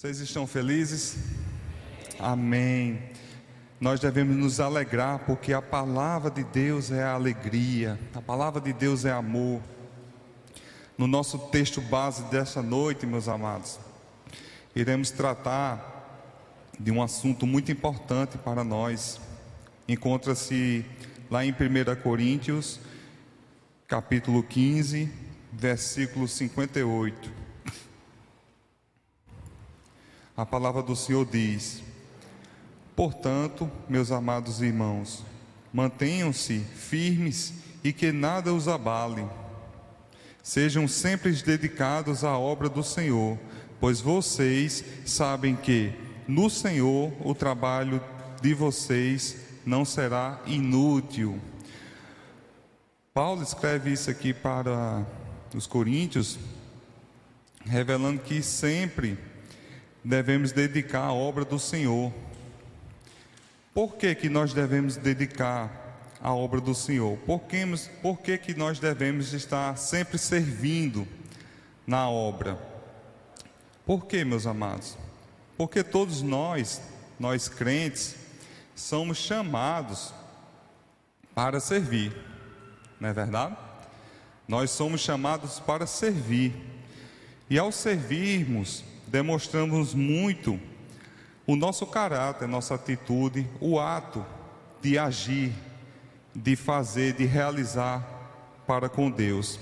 Vocês estão felizes? Amém. Nós devemos nos alegrar porque a palavra de Deus é alegria, a palavra de Deus é amor. No nosso texto base desta noite, meus amados, iremos tratar de um assunto muito importante para nós. Encontra-se lá em 1 Coríntios, capítulo 15, versículo 58. A palavra do Senhor diz: Portanto, meus amados irmãos, mantenham-se firmes e que nada os abale. Sejam sempre dedicados à obra do Senhor, pois vocês sabem que no Senhor o trabalho de vocês não será inútil. Paulo escreve isso aqui para os coríntios, revelando que sempre devemos dedicar à obra do Senhor. Por que, que nós devemos dedicar à obra do Senhor? Por que, por que, que nós devemos estar sempre servindo na obra? Por que, meus amados? Porque todos nós, nós crentes, somos chamados para servir, não é verdade? Nós somos chamados para servir, e ao servirmos, demonstramos muito o nosso caráter, nossa atitude, o ato de agir, de fazer, de realizar para com Deus.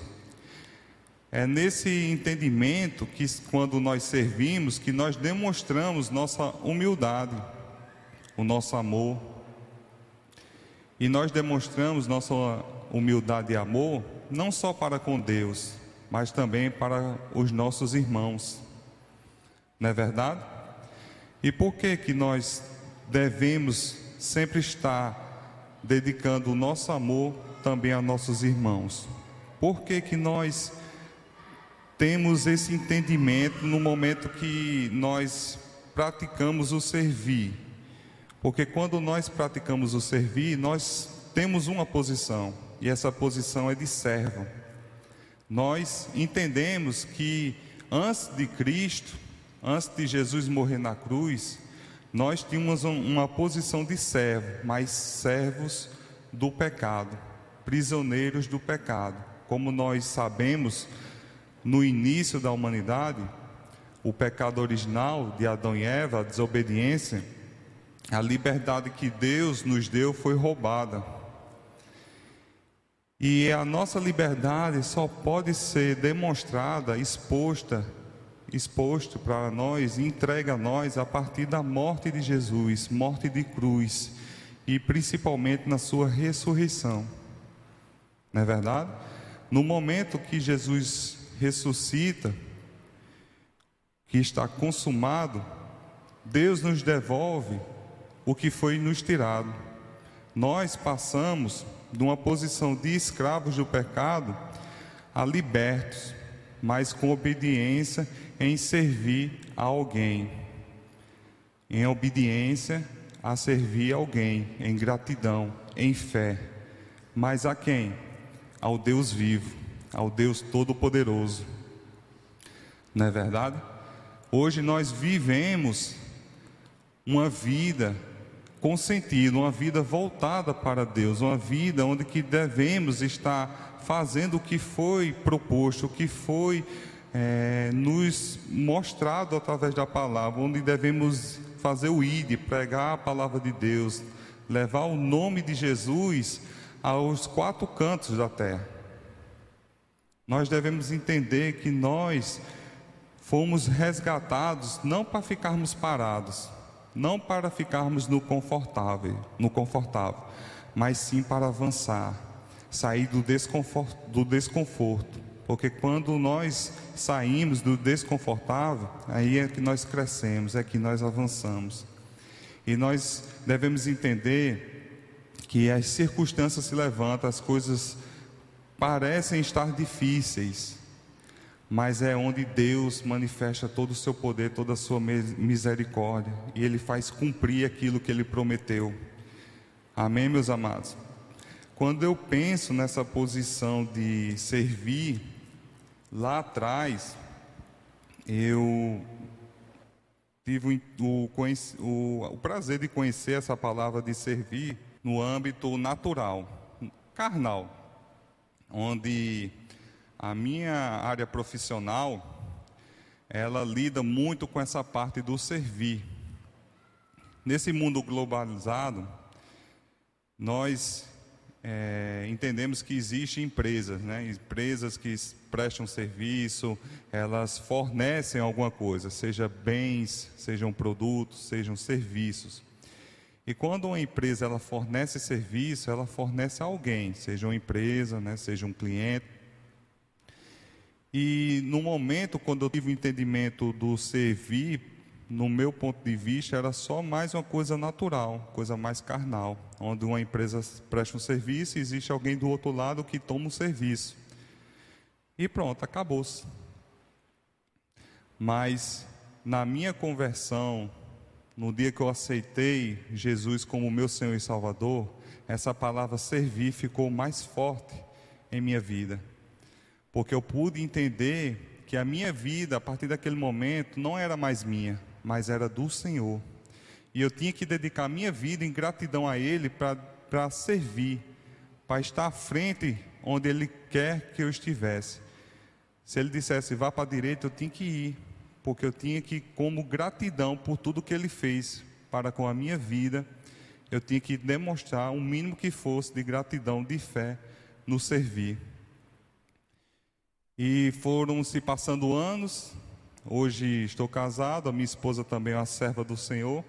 É nesse entendimento que, quando nós servimos, que nós demonstramos nossa humildade, o nosso amor. E nós demonstramos nossa humildade e amor não só para com Deus, mas também para os nossos irmãos. Não é verdade? E por que que nós devemos sempre estar dedicando o nosso amor também a nossos irmãos? Por que que nós temos esse entendimento no momento que nós praticamos o servir? Porque quando nós praticamos o servir, nós temos uma posição, e essa posição é de servo. Nós entendemos que antes de Cristo, Antes de Jesus morrer na cruz, nós tínhamos uma posição de servo, mas servos do pecado, prisioneiros do pecado. Como nós sabemos, no início da humanidade, o pecado original de Adão e Eva, a desobediência, a liberdade que Deus nos deu foi roubada. E a nossa liberdade só pode ser demonstrada, exposta exposto para nós entregue a nós a partir da morte de Jesus, morte de cruz, e principalmente na sua ressurreição. Não é verdade? No momento que Jesus ressuscita, que está consumado, Deus nos devolve o que foi nos tirado. Nós passamos de uma posição de escravos do pecado a libertos, mas com obediência em servir a alguém, em obediência a servir alguém, em gratidão, em fé. Mas a quem? Ao Deus vivo, ao Deus Todo-Poderoso. Não é verdade? Hoje nós vivemos uma vida com sentido, uma vida voltada para Deus, uma vida onde que devemos estar fazendo o que foi proposto, o que foi é, nos mostrado através da palavra, onde devemos fazer o ID, pregar a palavra de Deus, levar o nome de Jesus aos quatro cantos da terra. Nós devemos entender que nós fomos resgatados não para ficarmos parados, não para ficarmos no confortável, no confortável, mas sim para avançar, sair do desconforto, do desconforto porque quando nós saímos do desconfortável, aí é que nós crescemos, é que nós avançamos. E nós devemos entender que as circunstâncias se levantam, as coisas parecem estar difíceis, mas é onde Deus manifesta todo o seu poder, toda a sua misericórdia, e Ele faz cumprir aquilo que Ele prometeu. Amém, meus amados? Quando eu penso nessa posição de servir, Lá atrás, eu tive o, o, o prazer de conhecer essa palavra de servir no âmbito natural, carnal, onde a minha área profissional ela lida muito com essa parte do servir. Nesse mundo globalizado, nós é, entendemos que existem empresas, né? empresas que prestam serviço, elas fornecem alguma coisa, seja bens, sejam produtos, sejam serviços. E quando uma empresa ela fornece serviço, ela fornece a alguém, seja uma empresa, né? seja um cliente. E no momento, quando eu tive o entendimento do servir, no meu ponto de vista, era só mais uma coisa natural, coisa mais carnal, onde uma empresa presta um serviço e existe alguém do outro lado que toma o um serviço. E pronto, acabou-se. Mas na minha conversão, no dia que eu aceitei Jesus como meu Senhor e Salvador, essa palavra servir ficou mais forte em minha vida. Porque eu pude entender que a minha vida, a partir daquele momento, não era mais minha, mas era do Senhor. E eu tinha que dedicar minha vida em gratidão a Ele para servir, para estar à frente onde Ele quer que eu estivesse. Se Ele dissesse vá para a direita, eu tinha que ir, porque eu tinha que, como gratidão por tudo que Ele fez para com a minha vida, eu tinha que demonstrar o mínimo que fosse de gratidão, de fé no servir. E foram se passando anos, Hoje estou casado, a minha esposa também é uma serva do Senhor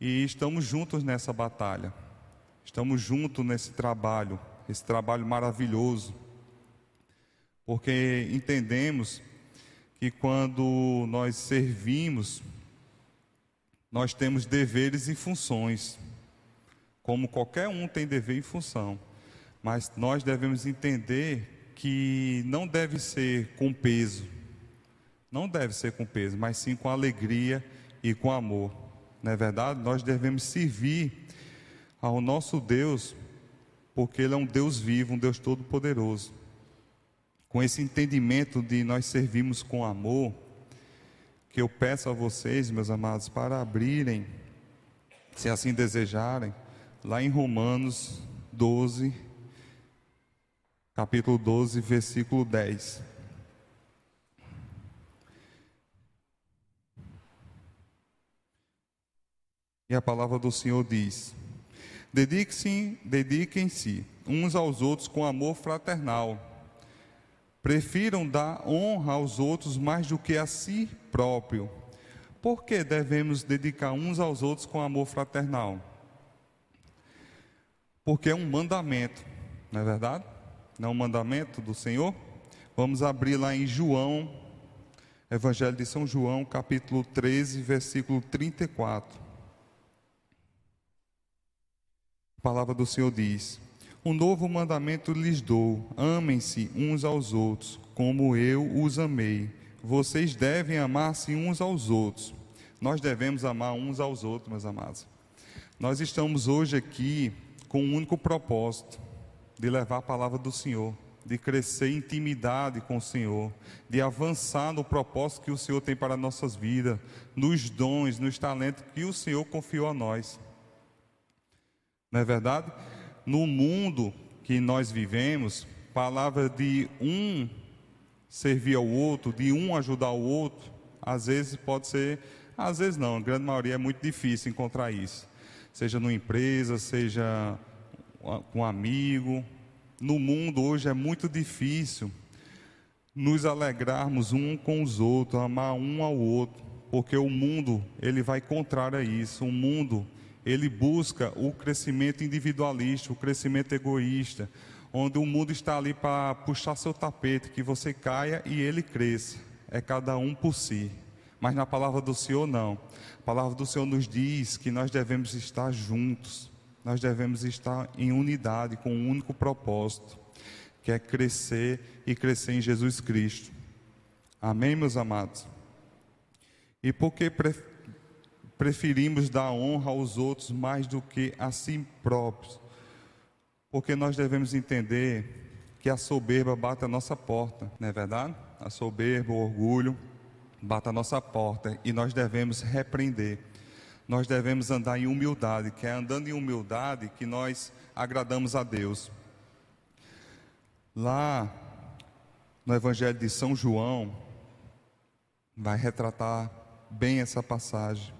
e estamos juntos nessa batalha. Estamos juntos nesse trabalho, esse trabalho maravilhoso. Porque entendemos que quando nós servimos, nós temos deveres e funções. Como qualquer um tem dever e função. Mas nós devemos entender que não deve ser com peso não deve ser com peso, mas sim com alegria e com amor. Não é verdade? Nós devemos servir ao nosso Deus, porque Ele é um Deus vivo, um Deus todo-poderoso. Com esse entendimento de nós servirmos com amor, que eu peço a vocês, meus amados, para abrirem, se assim desejarem, lá em Romanos 12, capítulo 12, versículo 10. E a palavra do Senhor diz: Dediquem-se dediquem uns aos outros com amor fraternal. Prefiram dar honra aos outros mais do que a si próprio. Por que devemos dedicar uns aos outros com amor fraternal? Porque é um mandamento, não é verdade? Não é um mandamento do Senhor? Vamos abrir lá em João, Evangelho de São João, capítulo 13, versículo 34. Palavra do Senhor diz: Um novo mandamento lhes dou: amem-se uns aos outros, como eu os amei. Vocês devem amar-se uns aos outros. Nós devemos amar uns aos outros, meus amados. Nós estamos hoje aqui com um único propósito: de levar a palavra do Senhor, de crescer em intimidade com o Senhor, de avançar no propósito que o Senhor tem para nossas vidas, nos dons, nos talentos que o Senhor confiou a nós. Não é verdade? No mundo que nós vivemos, palavra de um servir ao outro, de um ajudar o outro, às vezes pode ser, às vezes não, a grande maioria é muito difícil encontrar isso. Seja numa empresa, seja com um amigo. No mundo hoje é muito difícil nos alegrarmos um com os outros, amar um ao outro, porque o mundo ele vai contrário a isso. O mundo ele busca o crescimento individualista, o crescimento egoísta, onde o mundo está ali para puxar seu tapete, que você caia e ele cresça. É cada um por si. Mas na palavra do Senhor, não. A palavra do Senhor nos diz que nós devemos estar juntos, nós devemos estar em unidade, com um único propósito, que é crescer e crescer em Jesus Cristo. Amém, meus amados? E por que preferimos dar honra aos outros mais do que a si próprios. Porque nós devemos entender que a soberba bate a nossa porta, não é verdade? A soberba, o orgulho. bata a nossa porta e nós devemos repreender. Nós devemos andar em humildade, que é andando em humildade que nós agradamos a Deus. Lá no Evangelho de São João, vai retratar bem essa passagem.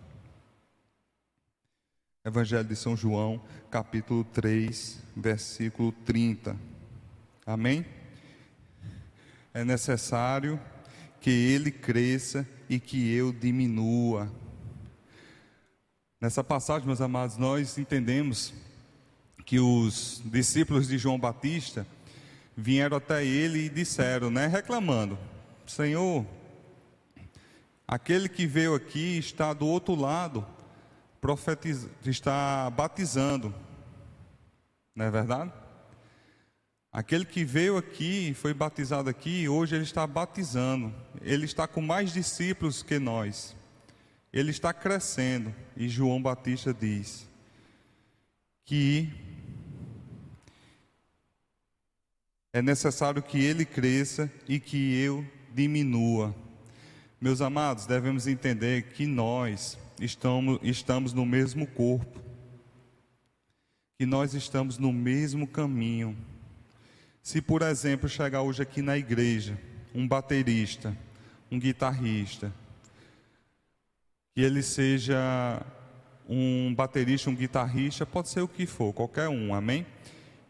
Evangelho de São João, capítulo 3, versículo 30. Amém? É necessário que ele cresça e que eu diminua. Nessa passagem, meus amados, nós entendemos que os discípulos de João Batista vieram até ele e disseram, né, reclamando: Senhor, aquele que veio aqui está do outro lado profetiz... está batizando. Não é verdade? Aquele que veio aqui, foi batizado aqui, hoje ele está batizando. Ele está com mais discípulos que nós. Ele está crescendo. E João Batista diz que é necessário que ele cresça e que eu diminua. Meus amados, devemos entender que nós estamos, estamos no mesmo corpo, que nós estamos no mesmo caminho. Se, por exemplo, chegar hoje aqui na igreja um baterista, um guitarrista, que ele seja um baterista, um guitarrista, pode ser o que for, qualquer um, amém?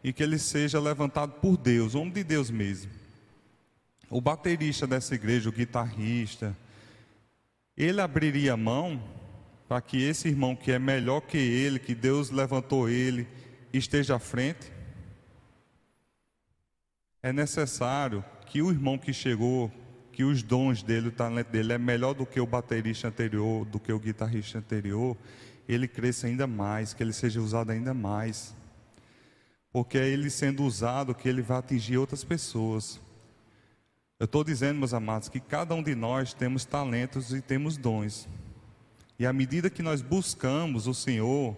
E que ele seja levantado por Deus, homem de Deus mesmo. O baterista dessa igreja, o guitarrista, ele abriria mão para que esse irmão que é melhor que ele, que Deus levantou ele, esteja à frente? É necessário que o irmão que chegou, que os dons dele, o talento dele é melhor do que o baterista anterior, do que o guitarrista anterior, ele cresça ainda mais, que ele seja usado ainda mais. Porque é ele sendo usado que ele vai atingir outras pessoas. Eu estou dizendo, meus amados, que cada um de nós temos talentos e temos dons. E à medida que nós buscamos o Senhor,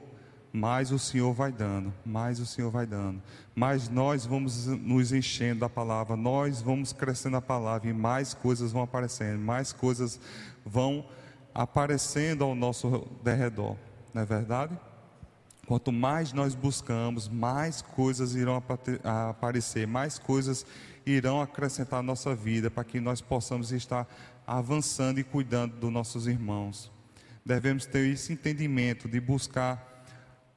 mais o Senhor vai dando, mais o Senhor vai dando, mais nós vamos nos enchendo da palavra, nós vamos crescendo a palavra e mais coisas vão aparecendo, mais coisas vão aparecendo ao nosso derredor, não é verdade? Quanto mais nós buscamos, mais coisas irão aparecer, mais coisas irão acrescentar à nossa vida para que nós possamos estar avançando e cuidando dos nossos irmãos devemos ter esse entendimento de buscar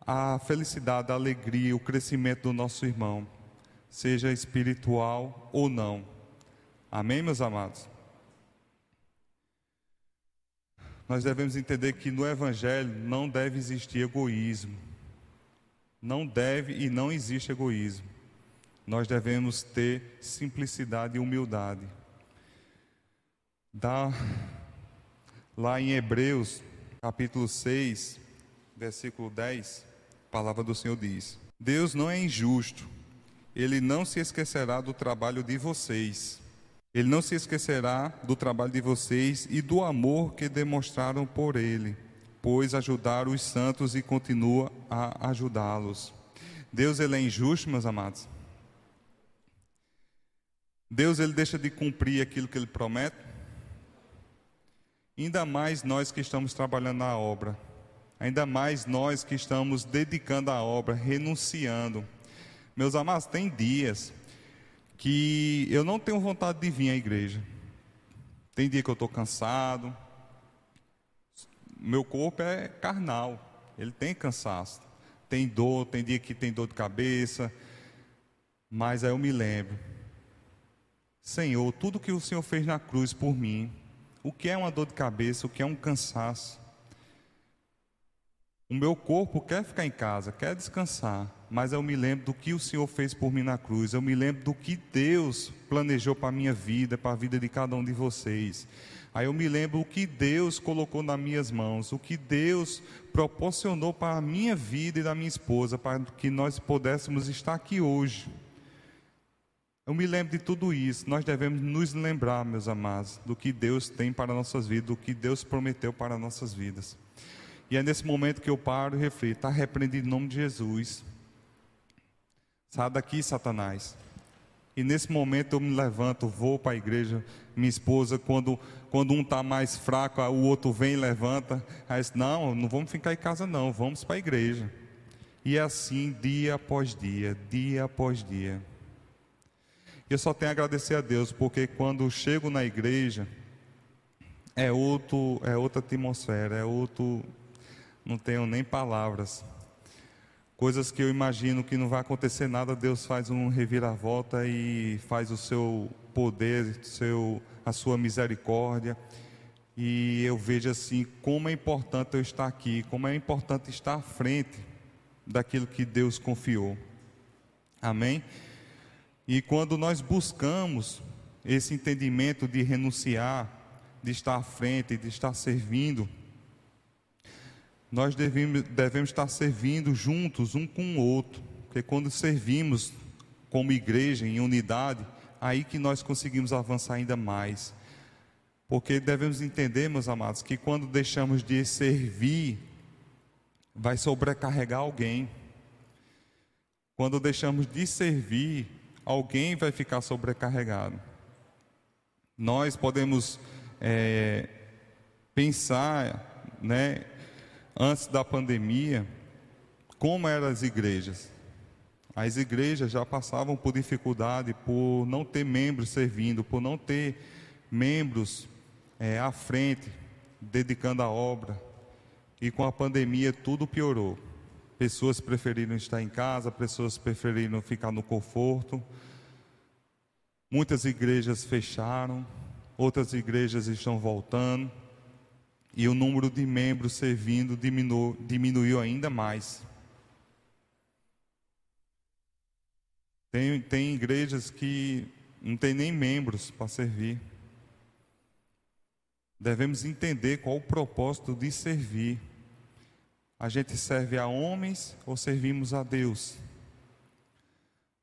a felicidade, a alegria, o crescimento do nosso irmão, seja espiritual ou não. Amém, meus amados? Nós devemos entender que no Evangelho não deve existir egoísmo. Não deve e não existe egoísmo. Nós devemos ter simplicidade e humildade. Dá lá em Hebreus capítulo 6, versículo 10, a palavra do Senhor diz: Deus não é injusto, ele não se esquecerá do trabalho de vocês. Ele não se esquecerá do trabalho de vocês e do amor que demonstraram por ele, pois ajudaram os santos e continua a ajudá-los. Deus ele é injusto, meus amados. Deus ele deixa de cumprir aquilo que ele promete? Ainda mais nós que estamos trabalhando na obra, ainda mais nós que estamos dedicando à obra, renunciando. Meus amados, tem dias que eu não tenho vontade de vir à igreja. Tem dia que eu estou cansado. Meu corpo é carnal, ele tem cansaço, tem dor, tem dia que tem dor de cabeça. Mas aí eu me lembro, Senhor, tudo que o Senhor fez na cruz por mim, o que é uma dor de cabeça, o que é um cansaço. O meu corpo quer ficar em casa, quer descansar, mas eu me lembro do que o Senhor fez por mim na cruz, eu me lembro do que Deus planejou para a minha vida, para a vida de cada um de vocês. Aí eu me lembro o que Deus colocou nas minhas mãos, o que Deus proporcionou para a minha vida e da minha esposa, para que nós pudéssemos estar aqui hoje. Eu me lembro de tudo isso. Nós devemos nos lembrar, meus amados, do que Deus tem para nossas vidas, do que Deus prometeu para nossas vidas. E é nesse momento que eu paro e reflito: está repreendido em nome de Jesus. Sai daqui, Satanás. E nesse momento eu me levanto, vou para a igreja. Minha esposa, quando, quando um está mais fraco, o outro vem e levanta. Aí diz, não, não vamos ficar em casa não, vamos para a igreja. E é assim, dia após dia, dia após dia. Eu só tenho a agradecer a Deus, porque quando chego na igreja, é, outro, é outra atmosfera, é outro. Não tenho nem palavras. Coisas que eu imagino que não vai acontecer nada, Deus faz um reviravolta e faz o seu poder, seu, a sua misericórdia. E eu vejo assim como é importante eu estar aqui, como é importante estar à frente daquilo que Deus confiou. Amém? E quando nós buscamos esse entendimento de renunciar, de estar à frente, de estar servindo, nós devemos, devemos estar servindo juntos, um com o outro, porque quando servimos como igreja, em unidade, aí que nós conseguimos avançar ainda mais. Porque devemos entender, meus amados, que quando deixamos de servir, vai sobrecarregar alguém. Quando deixamos de servir, alguém vai ficar sobrecarregado. Nós podemos é, pensar, né, antes da pandemia, como eram as igrejas. As igrejas já passavam por dificuldade por não ter membros servindo, por não ter membros é, à frente, dedicando a obra. E com a pandemia tudo piorou. Pessoas preferiram estar em casa, pessoas preferiram ficar no conforto. Muitas igrejas fecharam, outras igrejas estão voltando. E o número de membros servindo diminuiu, ainda mais. Tem, tem igrejas que não tem nem membros para servir. Devemos entender qual o propósito de servir. A gente serve a homens ou servimos a Deus?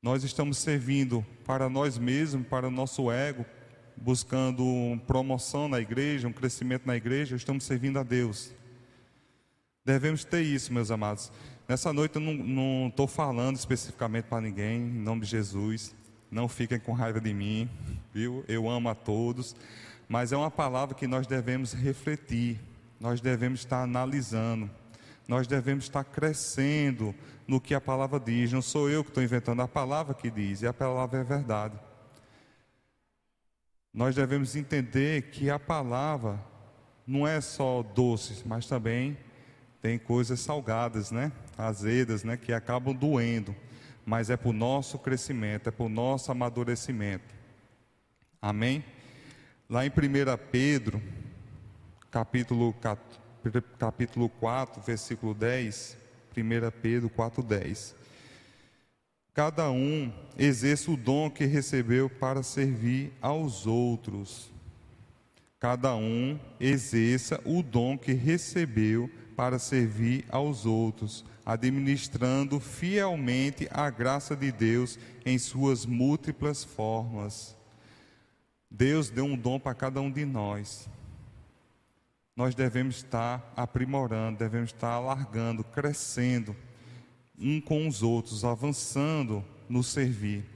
Nós estamos servindo para nós mesmos, para o nosso ego, buscando promoção na igreja, um crescimento na igreja, estamos servindo a Deus. Devemos ter isso, meus amados. Nessa noite eu não estou falando especificamente para ninguém, em nome de Jesus. Não fiquem com raiva de mim, viu? Eu amo a todos. Mas é uma palavra que nós devemos refletir, nós devemos estar analisando nós devemos estar crescendo no que a palavra diz. Não sou eu que estou inventando a palavra que diz, e a palavra é verdade. Nós devemos entender que a palavra não é só doces, mas também tem coisas salgadas, né? Azedas, né? Que acabam doendo. Mas é para o nosso crescimento, é para o nosso amadurecimento. Amém? Lá em 1 Pedro, capítulo 14 capítulo 4, versículo 10, 1 Pedro 4, 10. Cada um exerça o dom que recebeu para servir aos outros. Cada um exerça o dom que recebeu para servir aos outros, administrando fielmente a graça de Deus em suas múltiplas formas. Deus deu um dom para cada um de nós nós devemos estar aprimorando, devemos estar alargando, crescendo um com os outros, avançando no servir.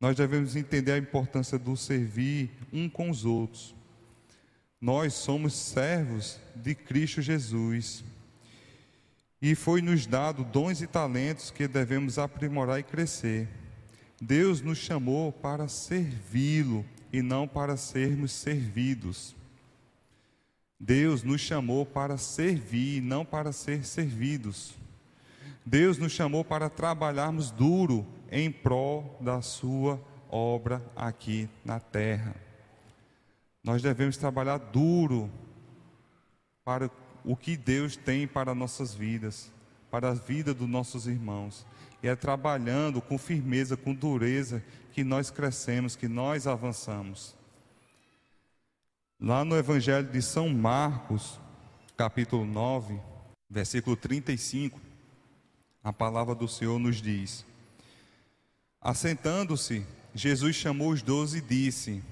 Nós devemos entender a importância do servir um com os outros. Nós somos servos de Cristo Jesus. E foi-nos dado dons e talentos que devemos aprimorar e crescer. Deus nos chamou para servi-lo e não para sermos servidos. Deus nos chamou para servir, não para ser servidos. Deus nos chamou para trabalharmos duro em prol da Sua obra aqui na terra. Nós devemos trabalhar duro para o que Deus tem para nossas vidas, para a vida dos nossos irmãos. E é trabalhando com firmeza, com dureza, que nós crescemos, que nós avançamos. Lá no Evangelho de São Marcos, capítulo 9, versículo 35, a palavra do Senhor nos diz: Assentando-se, Jesus chamou os doze e disse: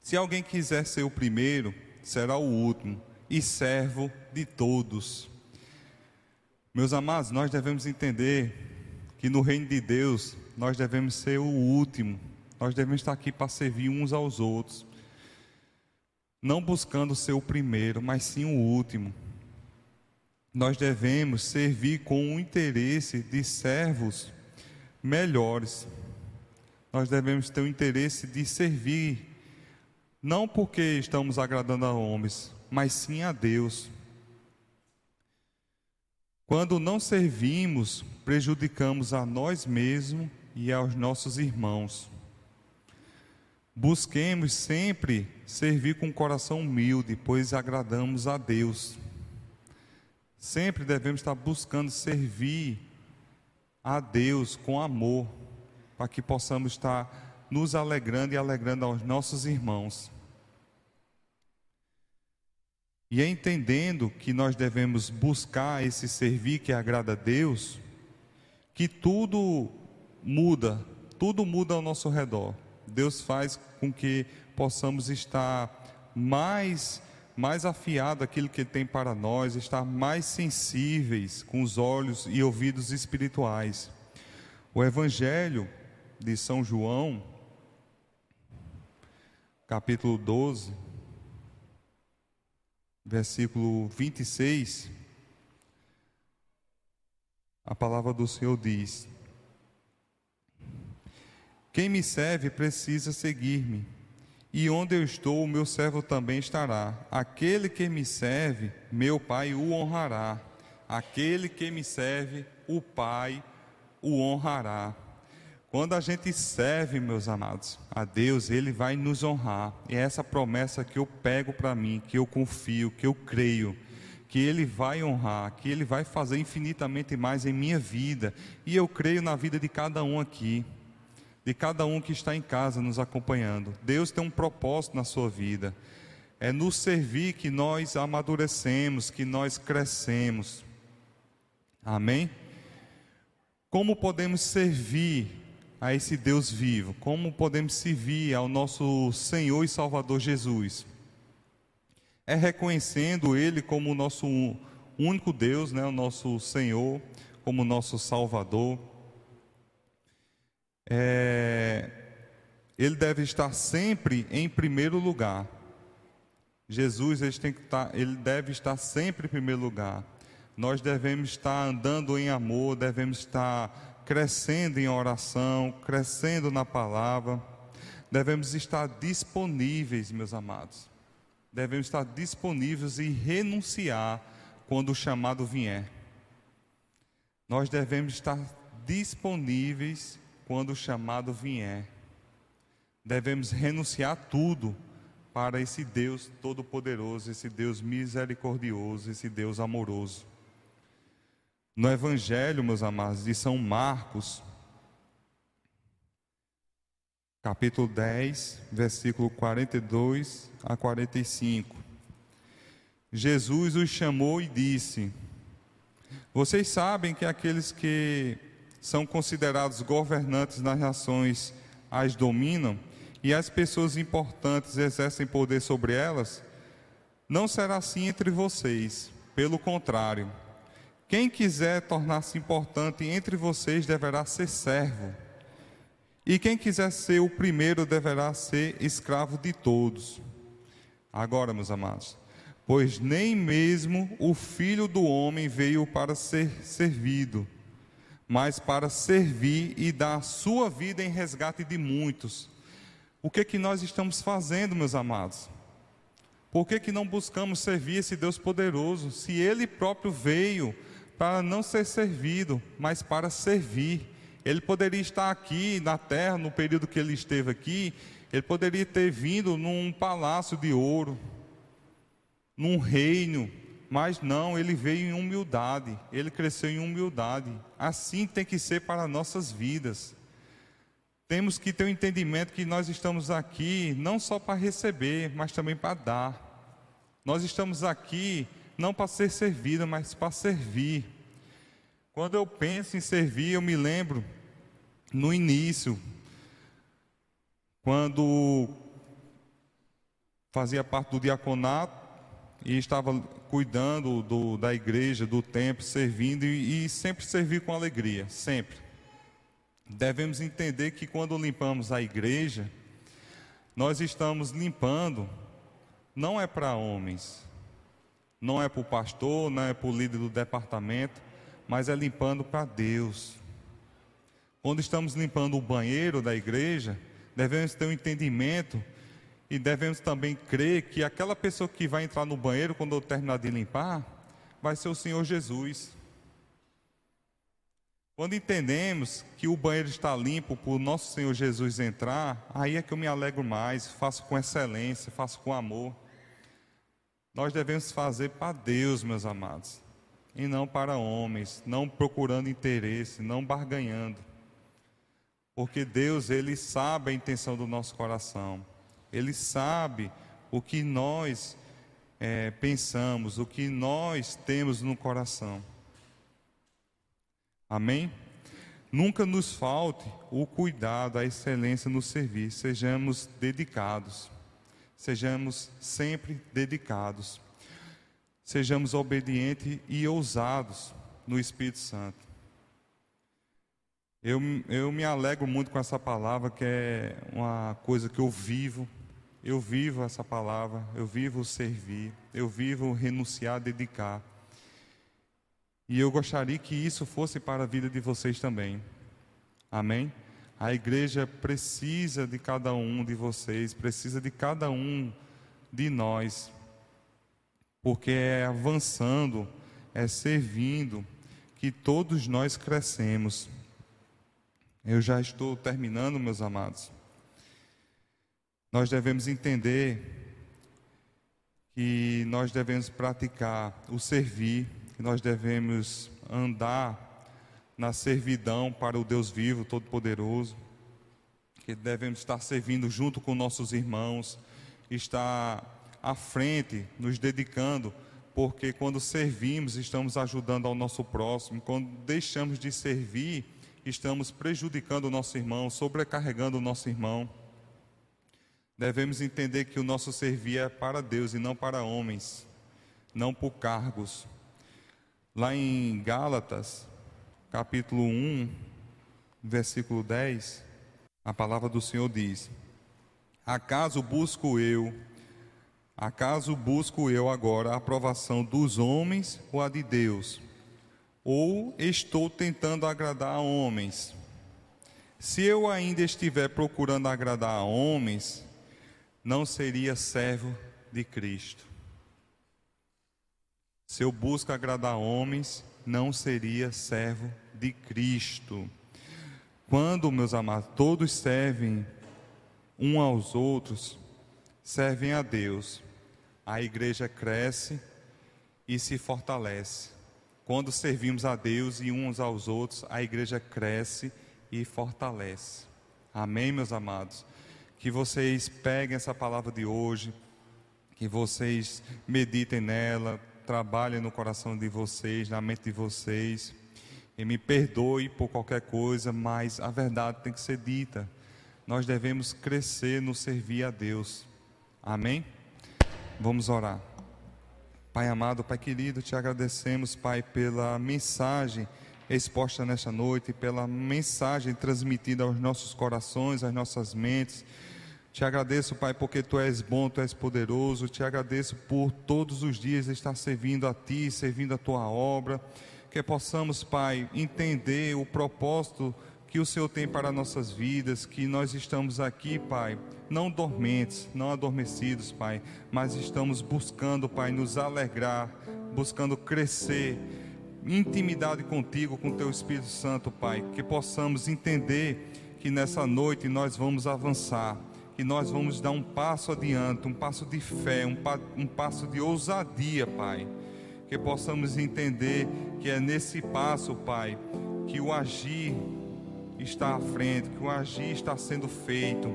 Se alguém quiser ser o primeiro, será o último e servo de todos. Meus amados, nós devemos entender que no reino de Deus nós devemos ser o último, nós devemos estar aqui para servir uns aos outros, não buscando ser o primeiro, mas sim o último. Nós devemos servir com o interesse de servos melhores. Nós devemos ter o interesse de servir, não porque estamos agradando a homens, mas sim a Deus. Quando não servimos, prejudicamos a nós mesmos e aos nossos irmãos. Busquemos sempre servir com coração humilde, pois agradamos a Deus. Sempre devemos estar buscando servir a Deus com amor, para que possamos estar nos alegrando e alegrando aos nossos irmãos. E entendendo que nós devemos buscar esse servir que agrada a Deus, que tudo muda, tudo muda ao nosso redor. Deus faz com que possamos estar mais mais afiado aquilo que ele tem para nós, estar mais sensíveis com os olhos e ouvidos espirituais. O Evangelho de São João, capítulo 12, versículo 26, a palavra do Senhor diz: Quem me serve precisa seguir-me e onde eu estou, o meu servo também estará. Aquele que me serve, meu Pai o honrará. Aquele que me serve, o Pai o honrará. Quando a gente serve, meus amados, a Deus, Ele vai nos honrar. E é essa promessa que eu pego para mim, que eu confio, que eu creio, que Ele vai honrar, que Ele vai fazer infinitamente mais em minha vida. E eu creio na vida de cada um aqui de cada um que está em casa nos acompanhando. Deus tem um propósito na sua vida. É nos servir que nós amadurecemos, que nós crescemos. Amém? Como podemos servir a esse Deus vivo? Como podemos servir ao nosso Senhor e Salvador Jesus? É reconhecendo Ele como o nosso único Deus, né? o nosso Senhor, como nosso Salvador é, ele deve estar sempre em primeiro lugar. Jesus ele, tem que estar, ele deve estar sempre em primeiro lugar. Nós devemos estar andando em amor, devemos estar crescendo em oração, crescendo na palavra. Devemos estar disponíveis, meus amados. Devemos estar disponíveis e renunciar quando o chamado vier. Nós devemos estar disponíveis quando o chamado vier. Devemos renunciar tudo para esse Deus todo-poderoso, esse Deus misericordioso, esse Deus amoroso. No Evangelho, meus amados, de São Marcos, capítulo 10, versículo 42 a 45. Jesus os chamou e disse: Vocês sabem que aqueles que são considerados governantes nas nações as dominam e as pessoas importantes exercem poder sobre elas, não será assim entre vocês. Pelo contrário, quem quiser tornar-se importante entre vocês deverá ser servo. E quem quiser ser o primeiro deverá ser escravo de todos. Agora, meus amados, pois nem mesmo o filho do homem veio para ser servido, mas para servir e dar sua vida em resgate de muitos. O que que nós estamos fazendo, meus amados? Por que, que não buscamos servir esse Deus poderoso, se Ele próprio veio para não ser servido, mas para servir? Ele poderia estar aqui na terra, no período que ele esteve aqui, ele poderia ter vindo num palácio de ouro, num reino, mas não, ele veio em humildade, ele cresceu em humildade. Assim tem que ser para nossas vidas. Temos que ter o um entendimento que nós estamos aqui não só para receber, mas também para dar. Nós estamos aqui não para ser servido, mas para servir. Quando eu penso em servir, eu me lembro no início, quando fazia parte do diaconato, e estava cuidando do, da igreja, do templo, servindo e, e sempre servi com alegria, sempre. devemos entender que quando limpamos a igreja, nós estamos limpando, não é para homens, não é para o pastor, não é para o líder do departamento, mas é limpando para Deus. Quando estamos limpando o banheiro da igreja, devemos ter um entendimento e devemos também crer que aquela pessoa que vai entrar no banheiro quando eu terminar de limpar, vai ser o Senhor Jesus. Quando entendemos que o banheiro está limpo para o nosso Senhor Jesus entrar, aí é que eu me alegro mais, faço com excelência, faço com amor. Nós devemos fazer para Deus, meus amados, e não para homens, não procurando interesse, não barganhando. Porque Deus, Ele sabe a intenção do nosso coração, Ele sabe o que nós é, pensamos, o que nós temos no coração. Amém? Nunca nos falte o cuidado, a excelência no serviço, sejamos dedicados, sejamos sempre dedicados, sejamos obedientes e ousados no Espírito Santo. Eu, eu me alegro muito com essa palavra, que é uma coisa que eu vivo, eu vivo essa palavra, eu vivo servir, eu vivo renunciar, dedicar. E eu gostaria que isso fosse para a vida de vocês também. Amém? A igreja precisa de cada um de vocês, precisa de cada um de nós, porque é avançando, é servindo, que todos nós crescemos. Eu já estou terminando, meus amados. Nós devemos entender que nós devemos praticar o servir que nós devemos andar na servidão para o Deus vivo, todo-poderoso, que devemos estar servindo junto com nossos irmãos, estar à frente, nos dedicando, porque quando servimos, estamos ajudando ao nosso próximo, quando deixamos de servir, estamos prejudicando o nosso irmão, sobrecarregando o nosso irmão. Devemos entender que o nosso servir é para Deus e não para homens, não por cargos, Lá em Gálatas, capítulo 1, versículo 10, a palavra do Senhor diz: Acaso busco eu, acaso busco eu agora a aprovação dos homens ou a de Deus? Ou estou tentando agradar a homens? Se eu ainda estiver procurando agradar a homens, não seria servo de Cristo. Se eu busco agradar homens, não seria servo de Cristo. Quando, meus amados, todos servem um aos outros, servem a Deus, a igreja cresce e se fortalece. Quando servimos a Deus e uns aos outros, a igreja cresce e fortalece. Amém, meus amados? Que vocês peguem essa palavra de hoje, que vocês meditem nela, trabalhe no coração de vocês, na mente de vocês. E me perdoe por qualquer coisa, mas a verdade tem que ser dita. Nós devemos crescer no servir a Deus. Amém? Vamos orar. Pai amado, Pai querido, te agradecemos, Pai, pela mensagem exposta nesta noite, pela mensagem transmitida aos nossos corações, às nossas mentes. Te agradeço, Pai, porque tu és bom, tu és poderoso. Te agradeço por todos os dias estar servindo a ti, servindo a tua obra. Que possamos, Pai, entender o propósito que o Senhor tem para nossas vidas, que nós estamos aqui, Pai, não dormentes, não adormecidos, Pai, mas estamos buscando, Pai, nos alegrar, buscando crescer, intimidade contigo, com teu Espírito Santo, Pai, que possamos entender que nessa noite nós vamos avançar e nós vamos dar um passo adiante, um passo de fé, um, pa, um passo de ousadia, Pai. Que possamos entender que é nesse passo, Pai, que o agir está à frente, que o agir está sendo feito.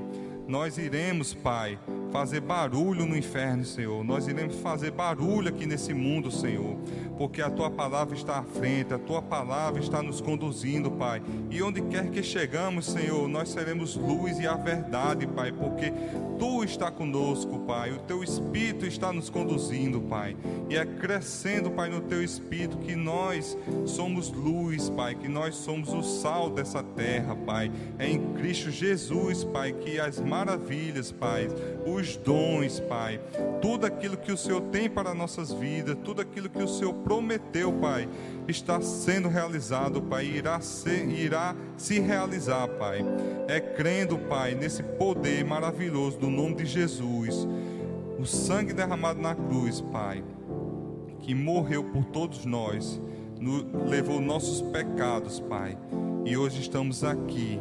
Nós iremos, Pai, fazer barulho no inferno, Senhor. Nós iremos fazer barulho aqui nesse mundo, Senhor. Porque a tua palavra está à frente, a tua palavra está nos conduzindo, Pai. E onde quer que chegamos, Senhor, nós seremos luz e a verdade, Pai. Porque Tu está conosco, Pai. O Teu Espírito está nos conduzindo, Pai. E é crescendo, Pai, no Teu Espírito que nós somos luz, Pai. Que nós somos o sal dessa terra, Pai. É em Cristo Jesus, Pai, que as maravilhas, Pai, os dons, Pai, tudo aquilo que o Senhor tem para nossas vidas, tudo aquilo que o Senhor prometeu, Pai, está sendo realizado, Pai, irá, ser, irá se realizar, Pai. É crendo, Pai, nesse poder maravilhoso do nome de Jesus, o sangue derramado na cruz, Pai, que morreu por todos nós, no, levou nossos pecados, Pai, e hoje estamos aqui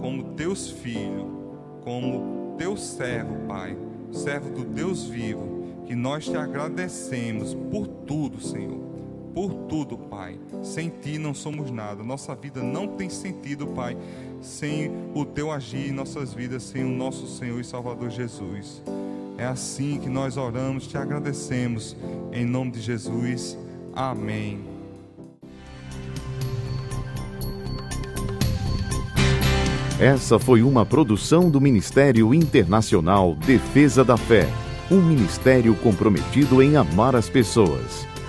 como teus filhos, como teu servo, Pai, servo do Deus vivo, que nós te agradecemos por tudo, Senhor por tudo, Pai. Sem Ti não somos nada. Nossa vida não tem sentido, Pai, sem o Teu agir em nossas vidas, sem o nosso Senhor e Salvador Jesus. É assim que nós oramos, te agradecemos. Em nome de Jesus. Amém. Essa foi uma produção do Ministério Internacional Defesa da Fé, um ministério comprometido em amar as pessoas